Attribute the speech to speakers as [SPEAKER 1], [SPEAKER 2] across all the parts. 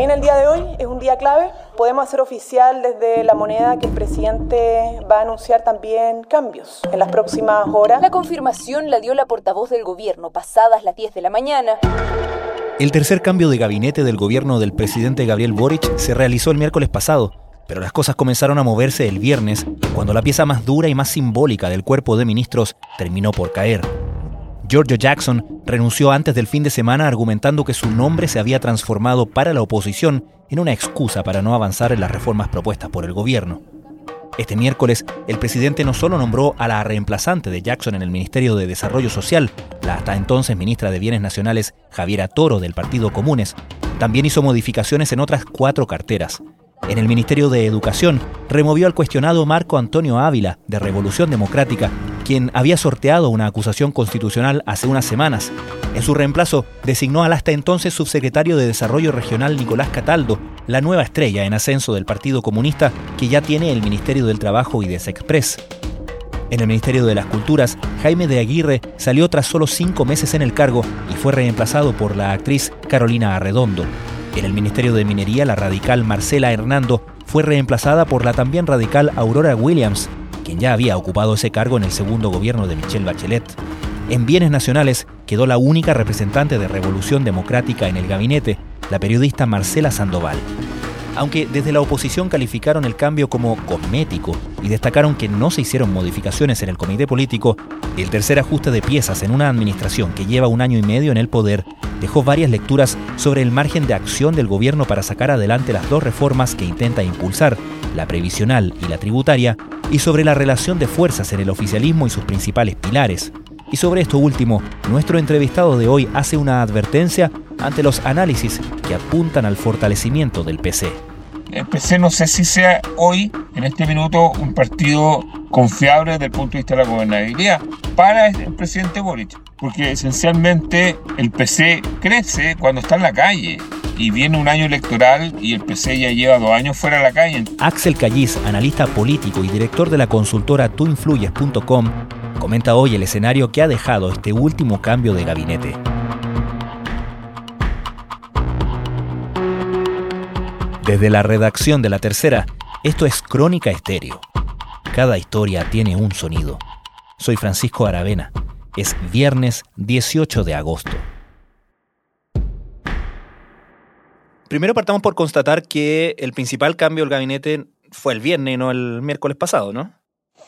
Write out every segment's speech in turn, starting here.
[SPEAKER 1] También el día de hoy es un día clave. Podemos hacer oficial desde la moneda que el presidente va a anunciar también cambios en las próximas horas.
[SPEAKER 2] La confirmación la dio la portavoz del gobierno pasadas las 10 de la mañana.
[SPEAKER 3] El tercer cambio de gabinete del gobierno del presidente Gabriel Boric se realizó el miércoles pasado, pero las cosas comenzaron a moverse el viernes, cuando la pieza más dura y más simbólica del cuerpo de ministros terminó por caer. Giorgio Jackson renunció antes del fin de semana argumentando que su nombre se había transformado para la oposición en una excusa para no avanzar en las reformas propuestas por el gobierno. Este miércoles, el presidente no solo nombró a la reemplazante de Jackson en el Ministerio de Desarrollo Social, la hasta entonces ministra de Bienes Nacionales Javiera Toro del Partido Comunes, también hizo modificaciones en otras cuatro carteras. En el Ministerio de Educación, removió al cuestionado Marco Antonio Ávila, de Revolución Democrática, quien había sorteado una acusación constitucional hace unas semanas. En su reemplazo, designó al hasta entonces subsecretario de Desarrollo Regional Nicolás Cataldo, la nueva estrella en ascenso del Partido Comunista que ya tiene el Ministerio del Trabajo y de Sexpress. En el Ministerio de las Culturas, Jaime de Aguirre salió tras solo cinco meses en el cargo y fue reemplazado por la actriz Carolina Arredondo. En el Ministerio de Minería, la radical Marcela Hernando fue reemplazada por la también radical Aurora Williams, quien ya había ocupado ese cargo en el segundo gobierno de Michelle Bachelet. En bienes nacionales quedó la única representante de Revolución Democrática en el gabinete, la periodista Marcela Sandoval. Aunque desde la oposición calificaron el cambio como cosmético y destacaron que no se hicieron modificaciones en el comité político, el tercer ajuste de piezas en una administración que lleva un año y medio en el poder dejó varias lecturas sobre el margen de acción del gobierno para sacar adelante las dos reformas que intenta impulsar, la previsional y la tributaria, y sobre la relación de fuerzas en el oficialismo y sus principales pilares. Y sobre esto último, nuestro entrevistado de hoy hace una advertencia ante los análisis que apuntan al fortalecimiento del PC.
[SPEAKER 4] El PC no sé si sea hoy, en este minuto, un partido confiable desde el punto de vista de la gobernabilidad para el presidente Boric, porque esencialmente el PC crece cuando está en la calle y viene un año electoral y el PC ya lleva dos años fuera de la calle.
[SPEAKER 3] Axel Callis, analista político y director de la consultora tuinfluyes.com, comenta hoy el escenario que ha dejado este último cambio de gabinete. Desde la redacción de la tercera, esto es Crónica Estéreo. Cada historia tiene un sonido. Soy Francisco Aravena. Es viernes 18 de agosto. Primero partamos por constatar que el principal cambio del gabinete fue el viernes y no el miércoles pasado, ¿no?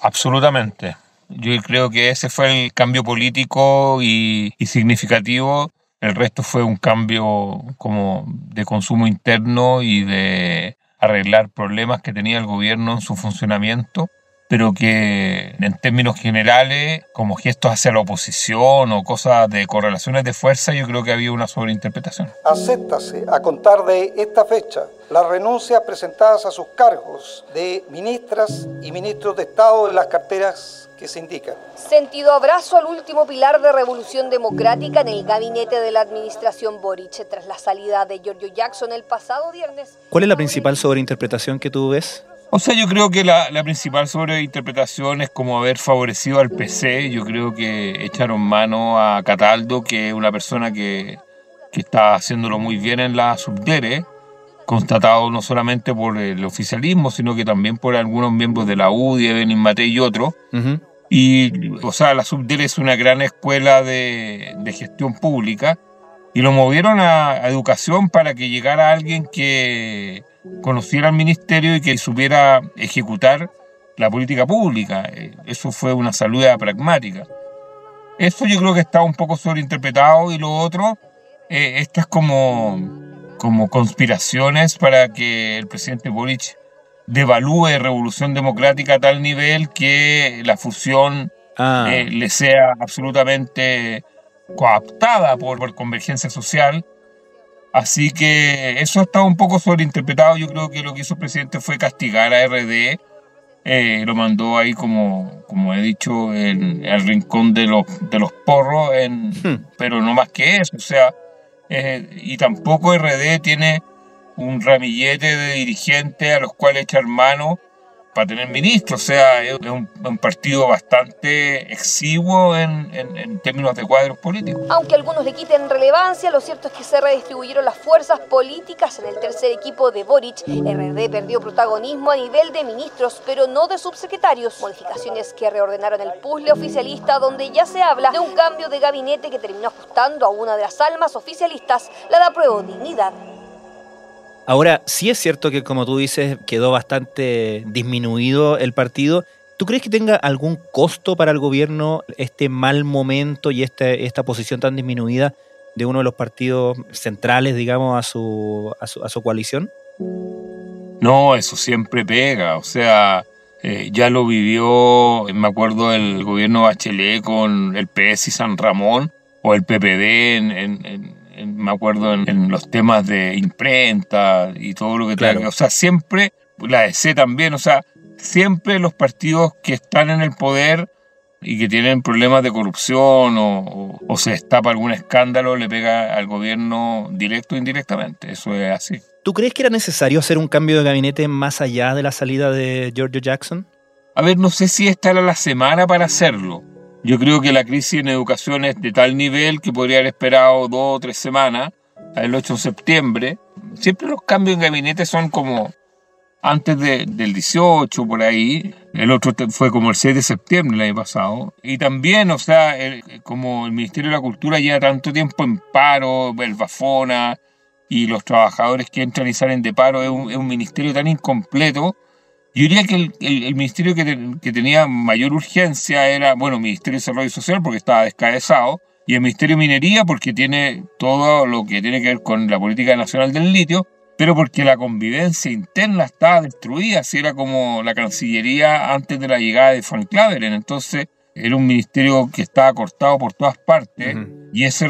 [SPEAKER 4] Absolutamente. Yo creo que ese fue el cambio político y, y significativo. El resto fue un cambio como de consumo interno y de arreglar problemas que tenía el gobierno en su funcionamiento pero que en términos generales, como gestos hacia la oposición o cosas de correlaciones de fuerza, yo creo que había una sobreinterpretación.
[SPEAKER 5] Acéptase a contar de esta fecha las renuncias presentadas a sus cargos de ministras y ministros de Estado en las carteras que se indican.
[SPEAKER 2] Sentido abrazo al último pilar de Revolución Democrática en el gabinete de la administración Boric tras la salida de Giorgio Jackson el pasado viernes.
[SPEAKER 3] ¿Cuál es la principal sobreinterpretación que tú ves?
[SPEAKER 4] O sea, yo creo que la, la, principal sobreinterpretación es como haber favorecido al PC. Yo creo que echaron mano a Cataldo, que es una persona que, que está haciéndolo muy bien en la subdere, constatado no solamente por el oficialismo, sino que también por algunos miembros de la UDI, Benin Mate y otros. Y, o sea, la subdere es una gran escuela de, de gestión pública y lo movieron a, a educación para que llegara alguien que conociera al ministerio y que supiera ejecutar la política pública. Eso fue una salida pragmática. Eso yo creo que está un poco sobreinterpretado y lo otro, eh, estas como, como conspiraciones para que el presidente Boric devalúe Revolución Democrática a tal nivel que la fusión ah. eh, le sea absolutamente coaptada por, por convergencia social Así que eso está un poco sobreinterpretado. Yo creo que lo que hizo el presidente fue castigar a RD. Eh, lo mandó ahí, como, como he dicho, en el rincón de los, de los porros, en, hmm. pero no más que eso. O sea, eh, y tampoco RD tiene un ramillete de dirigentes a los cuales echar mano para tener ministros. O sea, es un, partido bastante exiguo en, en, términos de cuadros políticos.
[SPEAKER 2] Aunque algunos le quiten relevancia, lo cierto es que se redistribuyeron las fuerzas políticas en el tercer equipo de Boric. RD perdió protagonismo a nivel de ministros, pero no de subsecretarios. Modificaciones que reordenaron el puzzle oficialista, donde ya se habla de un cambio de gabinete que terminó ajustando a una de las almas oficialistas, la da prueba dignidad.
[SPEAKER 3] Ahora, sí es cierto que, como tú dices, quedó bastante disminuido el partido. ¿Tú crees que tenga algún costo para el gobierno este mal momento y este, esta posición tan disminuida de uno de los partidos centrales, digamos, a su, a su, coalición?
[SPEAKER 4] No, eso siempre pega. O sea, eh, ya lo vivió, me acuerdo, el gobierno Bachelet con el PS y San Ramón, o el PPD en me acuerdo en, los temas de imprenta y todo lo que claro. O sea, siempre, la EC también, o sea, siempre los partidos que están en el poder y que tienen problemas de corrupción o, se destapa algún escándalo, le pega al gobierno directo o indirectamente. Eso es así.
[SPEAKER 3] ¿Tú crees que era necesario hacer un cambio de gabinete más allá de la salida de Giorgio Jackson?
[SPEAKER 4] A ver, no sé si esta era la semana para hacerlo. Yo creo que la crisis en educación es de tal nivel que podría haber esperado dos o tres semanas, el 8 de septiembre. Siempre los cambios en gabinete son como antes del 18, por ahí. El otro fue como el 6 de septiembre el año pasado. Y también, o sea, como el Ministerio de la Cultura lleva tanto tiempo en paro, el Bafona y los trabajadores que entran y salen de paro, es un ministerio tan incompleto yo diría que el, ministerio que, tenía mayor urgencia era, bueno, el Ministerio de Desarrollo Social porque estaba descabezado, y el Ministerio de Minería porque tiene todo lo que tiene que ver con la política nacional del litio, pero porque la convivencia interna estaba destruida, así era como la Cancillería antes de la llegada de Frank Claveren. Entonces, era un ministerio que estaba cortado por todas partes y ese,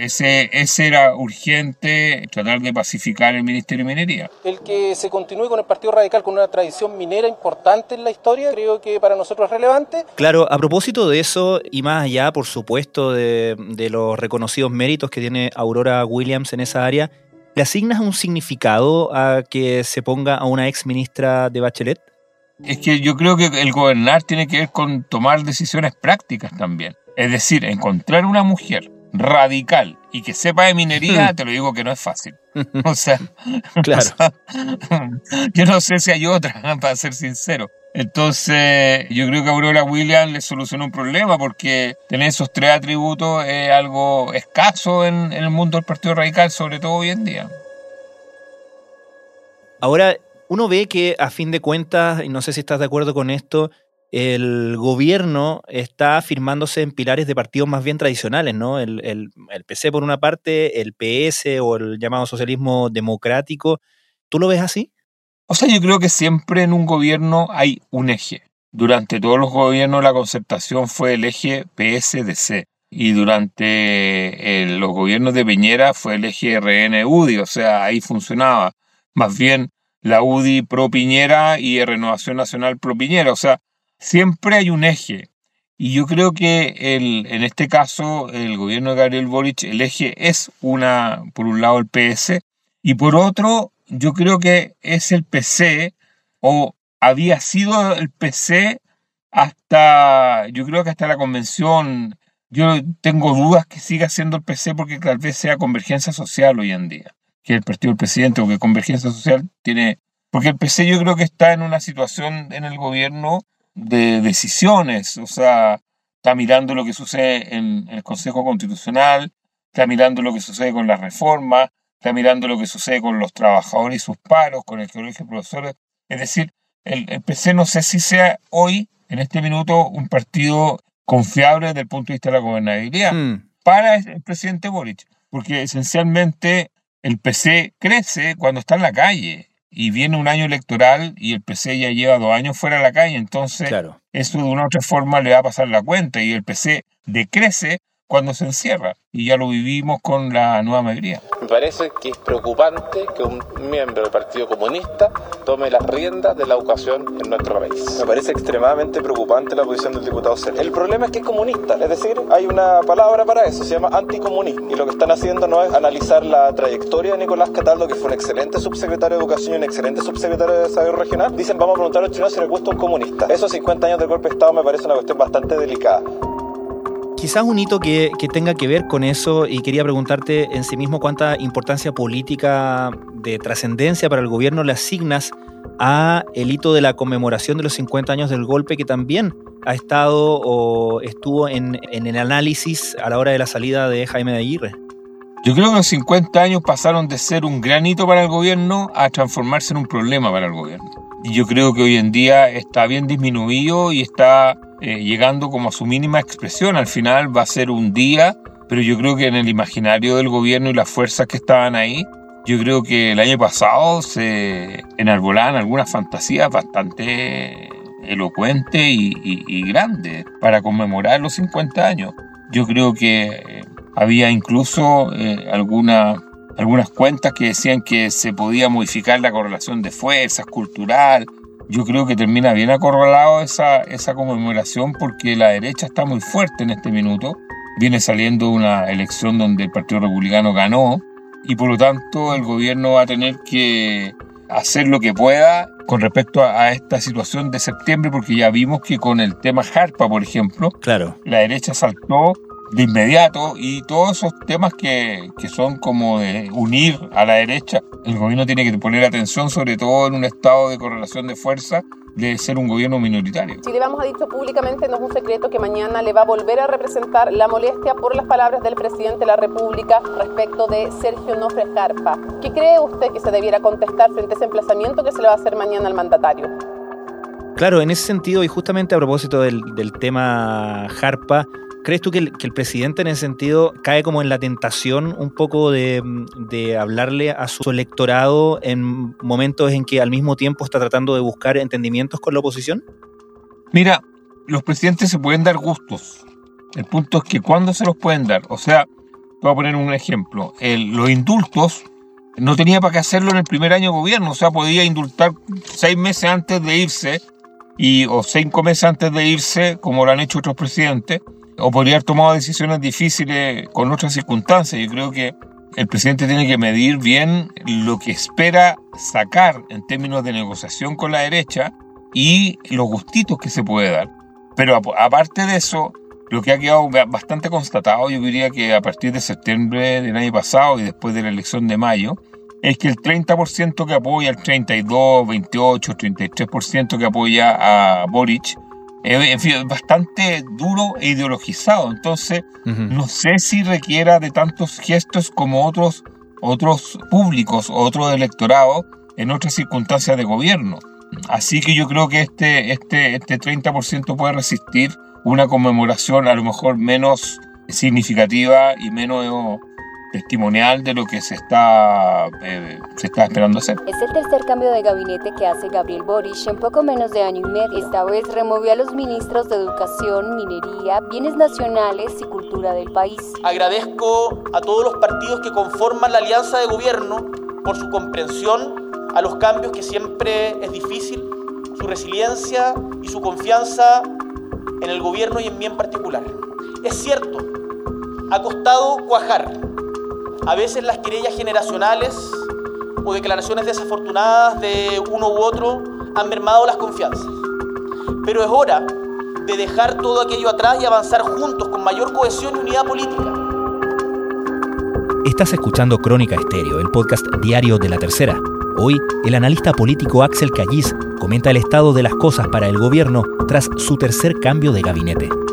[SPEAKER 4] ese, ese era urgente tratar de pacificar el Ministerio de Minería.
[SPEAKER 6] El que se continúe con el Partido Radical con una tradición minera importante en la historia, creo que para nosotros es relevante.
[SPEAKER 3] Claro, a propósito de eso y más allá, por supuesto, de, de los reconocidos méritos que tiene Aurora Williams en esa área, ¿le asignas un significado a que se ponga a una ex ministra de Bachelet?
[SPEAKER 4] Es que yo creo que el gobernar tiene que ver con tomar decisiones prácticas también. Es decir, encontrar una mujer radical y que sepa de minería, te lo digo que no es fácil. O sea, claro. yo no sé si hay otra, para ser sincero. Entonces, yo creo que Aurora Williams le solucionó un problema porque tener esos tres atributos es algo escaso en, en el mundo del Partido Radical, sobre todo hoy en día.
[SPEAKER 3] Ahora, uno ve que a fin de cuentas, y no sé si estás de acuerdo con esto, el gobierno está firmándose en pilares de partidos más bien tradicionales, ¿no? El, el, PC por una parte, el PS o el llamado socialismo democrático. ¿Tú lo ves así?
[SPEAKER 4] O sea, yo creo que siempre en un gobierno hay un eje. Durante todos los gobiernos la concertación fue el eje PSDC y durante eh, los gobiernos de Peñera fue el eje RN-UDI, o sea, ahí funcionaba. Más bien la UDI pro Piñera y Renovación Nacional pro Piñera. O sea, siempre hay un eje. Y yo creo que el, en este caso, el gobierno de Gabriel Boric, el eje es una, por un lado, el PS, y por otro, yo creo que es el PC, o había sido el PC hasta, yo creo que hasta la convención. Yo tengo dudas que siga siendo el PC porque tal vez sea convergencia social hoy en día que el partido del presidente o que Convergencia Social tiene, porque el PC yo creo que está en una situación en el gobierno de decisiones, o sea, está mirando lo que sucede en, el Consejo Constitucional, está mirando lo que sucede con la reforma, está mirando lo que sucede con los trabajadores y sus paros, con el colegio de profesores. Es decir, el, el, PC no sé si sea hoy, en este minuto, un partido confiable desde el punto de vista de la gobernabilidad hmm. para el presidente Boric, porque esencialmente el PC crece cuando está en la calle y viene un año electoral y el PC ya lleva dos años fuera de la calle, entonces eso de una u otra forma le va a pasar la cuenta y el PC decrece cuando se encierra. Y ya lo vivimos con la nueva mayoría.
[SPEAKER 6] Me parece que es preocupante que un miembro del Partido Comunista tome las riendas de la educación en nuestro país.
[SPEAKER 7] Me parece extremadamente preocupante la posición del diputado Cerda. El problema es que es comunista, es decir, hay una palabra para eso, se llama anticomunismo. Y lo que están haciendo no es analizar la trayectoria de Nicolás Cataldo, que fue un excelente subsecretario de Educación y un excelente subsecretario de Desarrollo Regional. Dicen, vamos a preguntar a los chinos si les gusta un comunista. Esos 50 años de golpe de Estado me parece una cuestión bastante delicada.
[SPEAKER 3] Quizás un hito que, que, tenga que ver con eso y quería preguntarte en sí mismo cuánta importancia política de trascendencia para el gobierno le asignas a el hito de la conmemoración de los 50 años del golpe que también ha estado o estuvo en, en el análisis a la hora de la salida de Jaime de Aguirre.
[SPEAKER 4] Yo creo que los 50 años pasaron de ser un gran hito para el gobierno a transformarse en un problema para el gobierno. Y yo creo que hoy en día está bien disminuido y está eh, llegando como a su mínima expresión. Al final va a ser un día, pero yo creo que en el imaginario del gobierno y las fuerzas que estaban ahí, yo creo que el año pasado se enarbolaban algunas fantasías bastante elocuentes y, grandes para conmemorar los 50 años. Yo creo que eh, había incluso eh, alguna, algunas cuentas que decían que se podía modificar la correlación de fuerzas cultural. Yo creo que termina bien acorralado esa, esa conmemoración porque la derecha está muy fuerte en este minuto. Viene saliendo una elección donde el Partido Republicano ganó y por lo tanto el gobierno va a tener que hacer lo que pueda con respecto a, a, esta situación de septiembre, porque ya vimos que con el tema Harpa, por ejemplo,
[SPEAKER 3] claro.
[SPEAKER 4] la derecha saltó de inmediato y todos esos temas que, que, son como de unir a la derecha, el gobierno tiene que poner atención, sobre todo en un estado de correlación de fuerza, de ser un gobierno minoritario.
[SPEAKER 8] Chile Vamos ha dicho públicamente, no es un secreto, que mañana le va a volver a representar la molestia por las palabras del presidente de la República respecto de Sergio Nofre Jarpa. ¿Qué cree usted que se debiera contestar frente a ese emplazamiento que se le va a hacer mañana al mandatario?
[SPEAKER 3] Claro, en ese sentido, y justamente a propósito del, del tema Jarpa, ¿Crees tú que el, presidente en ese sentido cae como en la tentación un poco de, de, hablarle a su electorado en momentos en que al mismo tiempo está tratando de buscar entendimientos con la oposición?
[SPEAKER 4] Mira, los presidentes se pueden dar gustos. El punto es que ¿cuándo se los pueden dar? O sea, voy a poner un ejemplo. Los indultos no tenía para qué hacerlo en el primer año de gobierno. O sea, podía indultar seis meses antes de irse y, o cinco meses antes de irse, como lo han hecho otros presidentes o podría haber tomado decisiones difíciles con otras circunstancias. Yo creo que el presidente tiene que medir bien lo que espera sacar en términos de negociación con la derecha y los gustitos que se puede dar. Pero aparte de eso, lo que ha quedado bastante constatado, yo diría que a partir de septiembre del año pasado y después de la elección de mayo, es que el 30% que apoya, el 32, 28, 33% que apoya a Boric, en fin, bastante duro e ideologizado. Entonces, uh -huh. no sé si requiera de tantos gestos como otros, otros públicos o otros electorados en otras circunstancias de gobierno. Así que yo creo que este, este, este 30% puede resistir una conmemoración a lo mejor menos significativa y menos testimonial de lo que se está, eh, se está esperando hacer.
[SPEAKER 9] Es el tercer cambio de gabinete que hace Gabriel Boric en poco menos de año y medio. Esta vez removió a los ministros de Educación, Minería, Bienes Nacionales y Cultura del país.
[SPEAKER 10] Agradezco a todos los partidos que conforman la alianza de gobierno por su comprensión a los cambios que siempre es difícil, su resiliencia y su confianza en el gobierno y en mí en particular. Es cierto, ha costado cuajar a veces las querellas generacionales o declaraciones desafortunadas de uno u otro han mermado las confianzas. Pero es hora de dejar todo aquello atrás y avanzar juntos con mayor cohesión y unidad política.
[SPEAKER 3] Estás escuchando Crónica Estéreo, el podcast diario de la tercera. Hoy, el analista político Axel Callis comenta el estado de las cosas para el gobierno tras su tercer cambio de gabinete.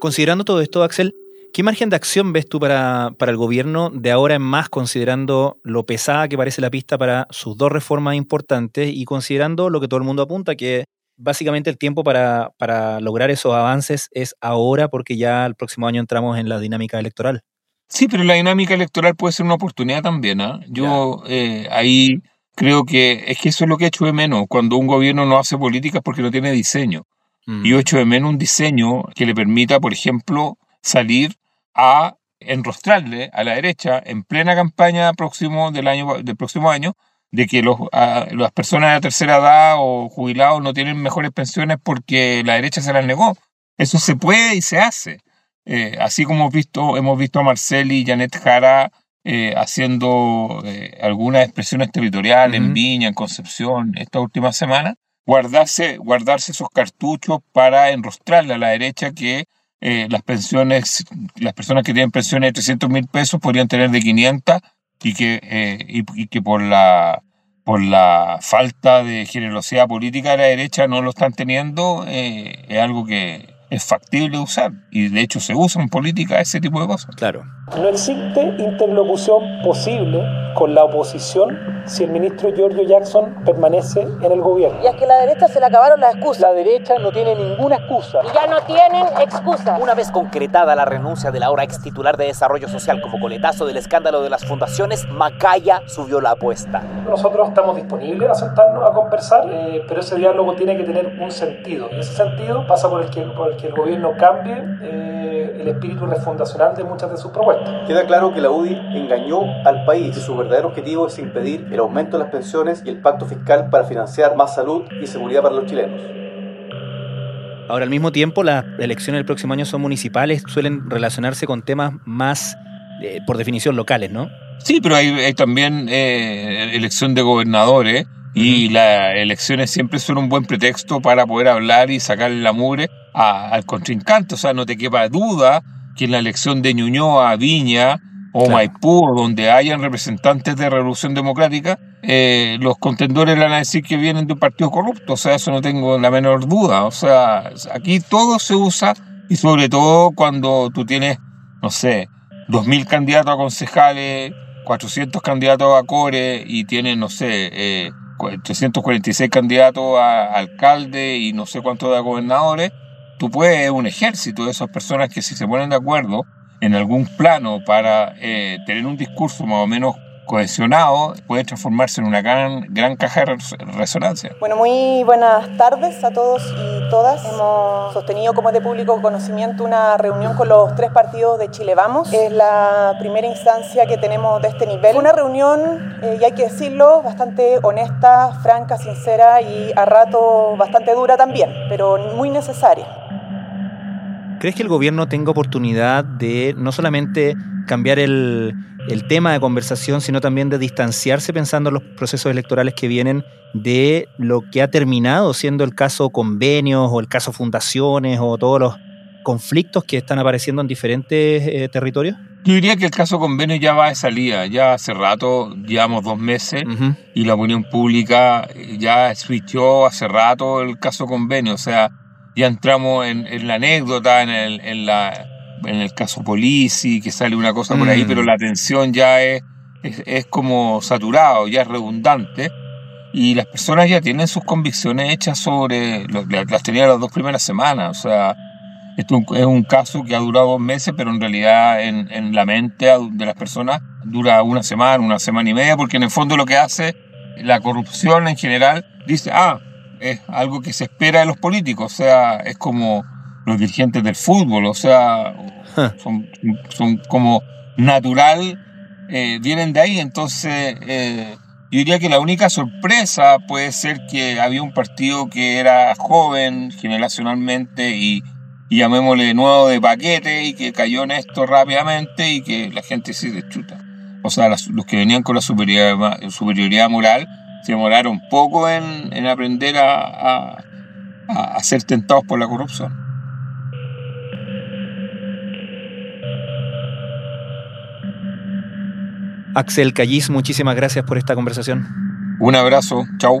[SPEAKER 3] Considerando todo esto, Axel, ¿qué margen de acción ves tú para, para, el gobierno de ahora en más, considerando lo pesada que parece la pista para sus dos reformas importantes y considerando lo que todo el mundo apunta, que básicamente el tiempo para, para lograr esos avances es ahora porque ya el próximo año entramos en la dinámica electoral?
[SPEAKER 4] Sí, pero la dinámica electoral puede ser una oportunidad también. ¿eh? Yo eh, ahí creo que es que eso es lo que echo de menos. Cuando un gobierno no hace políticas porque no tiene diseño.
[SPEAKER 3] Mm.
[SPEAKER 4] Y yo echo de menos un diseño que le permita, por ejemplo, salir a enrostrarle a la derecha en plena campaña próximo del, año, del próximo año de que los, a- las personas de tercera edad o jubilados no tienen mejores pensiones porque la derecha se las negó. Eso se puede y se hace. Eh, así como hemos visto, hemos visto a Marcel y Janet Jara eh, haciendo eh, algunas expresiones territoriales en. Viña, en Concepción, esta última semana, guardarse, guardarse esos cartuchos para enrostrarle a la derecha que eh, las pensiones, las personas que tienen pensiones de 300 mil pesos podrían tener de 500 y que, eh, y, que por la por la falta de generosidad política de la derecha no lo están teniendo, eh, es algo que es factible usar. Y de hecho se usa en política ese tipo de cosas.
[SPEAKER 3] Claro.
[SPEAKER 11] No existe interlocución posible con la oposición si el ministro Giorgio Jackson permanece en el gobierno.
[SPEAKER 12] Y es que a la derecha se le acabaron las excusas.
[SPEAKER 11] La derecha no tiene ninguna excusa.
[SPEAKER 12] Y ya no tienen excusa.
[SPEAKER 13] Una vez concretada la renuncia del ahora ex titular de Desarrollo Social como coletazo del escándalo de las fundaciones, Macaya subió la apuesta.
[SPEAKER 11] Nosotros estamos disponibles a sentarnos a conversar, eh, pero ese diálogo tiene que tener un sentido. Y ese sentido pasa por el que, por el, que el gobierno cambie eh, el espíritu refundacional de muchas de sus propuestas.
[SPEAKER 14] Queda claro que la UDI engañó al país y su verdadero objetivo es impedir el aumento de las pensiones y el pacto fiscal para financiar más salud y seguridad para los chilenos.
[SPEAKER 3] Ahora, al mismo tiempo, las elecciones del próximo año son municipales, suelen relacionarse con temas más, eh, por definición, locales, ¿no?
[SPEAKER 4] Sí, pero hay, hay también eh, elección de gobernadores y las elecciones siempre son un buen pretexto para poder hablar y sacarle la mugre a- al contrincante. O sea, no te quepa duda que en la elección de Ñuñoa, Viña o
[SPEAKER 3] Claro.
[SPEAKER 4] Maipú, donde hayan representantes de Revolución Democrática, eh, los contendores le van a decir que vienen de un partido corrupto. O sea, eso no tengo la menor duda. O sea, aquí todo se usa y sobre todo cuando tú tienes, no sé, 2.000 candidatos a concejales, 400 candidatos a core y tienen, no sé, eh, 346 candidatos a alcalde y no sé cuántos a gobernadores, tú puedes un ejército de esas personas que si se ponen de acuerdo en algún plano para eh, tener un discurso más o menos cohesionado, puede transformarse en una gran, gran caja de res- resonancia.
[SPEAKER 1] Bueno, muy buenas tardes a todos y todas. Hemos sostenido como de público conocimiento una reunión con los tres partidos de Chile Vamos. Es la primera instancia que tenemos de este nivel. Una reunión, eh, y hay que decirlo, bastante honesta, franca, sincera y a rato bastante dura también, pero muy necesaria.
[SPEAKER 3] ¿Crees que el gobierno tenga oportunidad de no solamente cambiar el, el tema de conversación, sino también de distanciarse pensando en los procesos electorales que vienen de lo que ha terminado siendo el caso convenios o el caso fundaciones o todos los conflictos que están apareciendo en diferentes eh, territorios?
[SPEAKER 4] Yo diría que el caso convenio ya va de salida, ya hace rato, llevamos dos meses, y la opinión pública ya switchó hace rato el caso convenio, o sea, ya entramos en, en la anécdota, en el, en, la, en el caso Polisi, que sale una cosa por ahí,
[SPEAKER 3] Mm.
[SPEAKER 4] pero la atención ya es, es, es como saturado, ya es redundante, y las personas ya tienen sus convicciones hechas sobre, las tenían las dos primeras semanas, o sea, esto es un caso que ha durado dos meses, pero en realidad en, en la mente de las personas dura una semana, una semana y media, porque en el fondo lo que hace la corrupción en general dice, ah, es algo que se espera de los políticos, o sea, es como los dirigentes del fútbol, o sea, son, son como natural, eh, vienen de ahí, entonces eh, yo diría que la única sorpresa puede ser que había un partido que era joven generacionalmente y, y llamémosle nuevo de paquete y que cayó en esto rápidamente y que la gente se chuta. O sea, las- los que venían con la superioridad, superioridad moral se demoraron poco en, en aprender a, a, a- a ser tentados por la corrupción.
[SPEAKER 3] Axel Callis, muchísimas gracias por esta conversación.
[SPEAKER 4] Un abrazo, chao.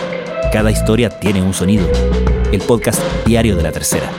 [SPEAKER 3] Cada historia tiene un sonido. El podcast diario de la tercera.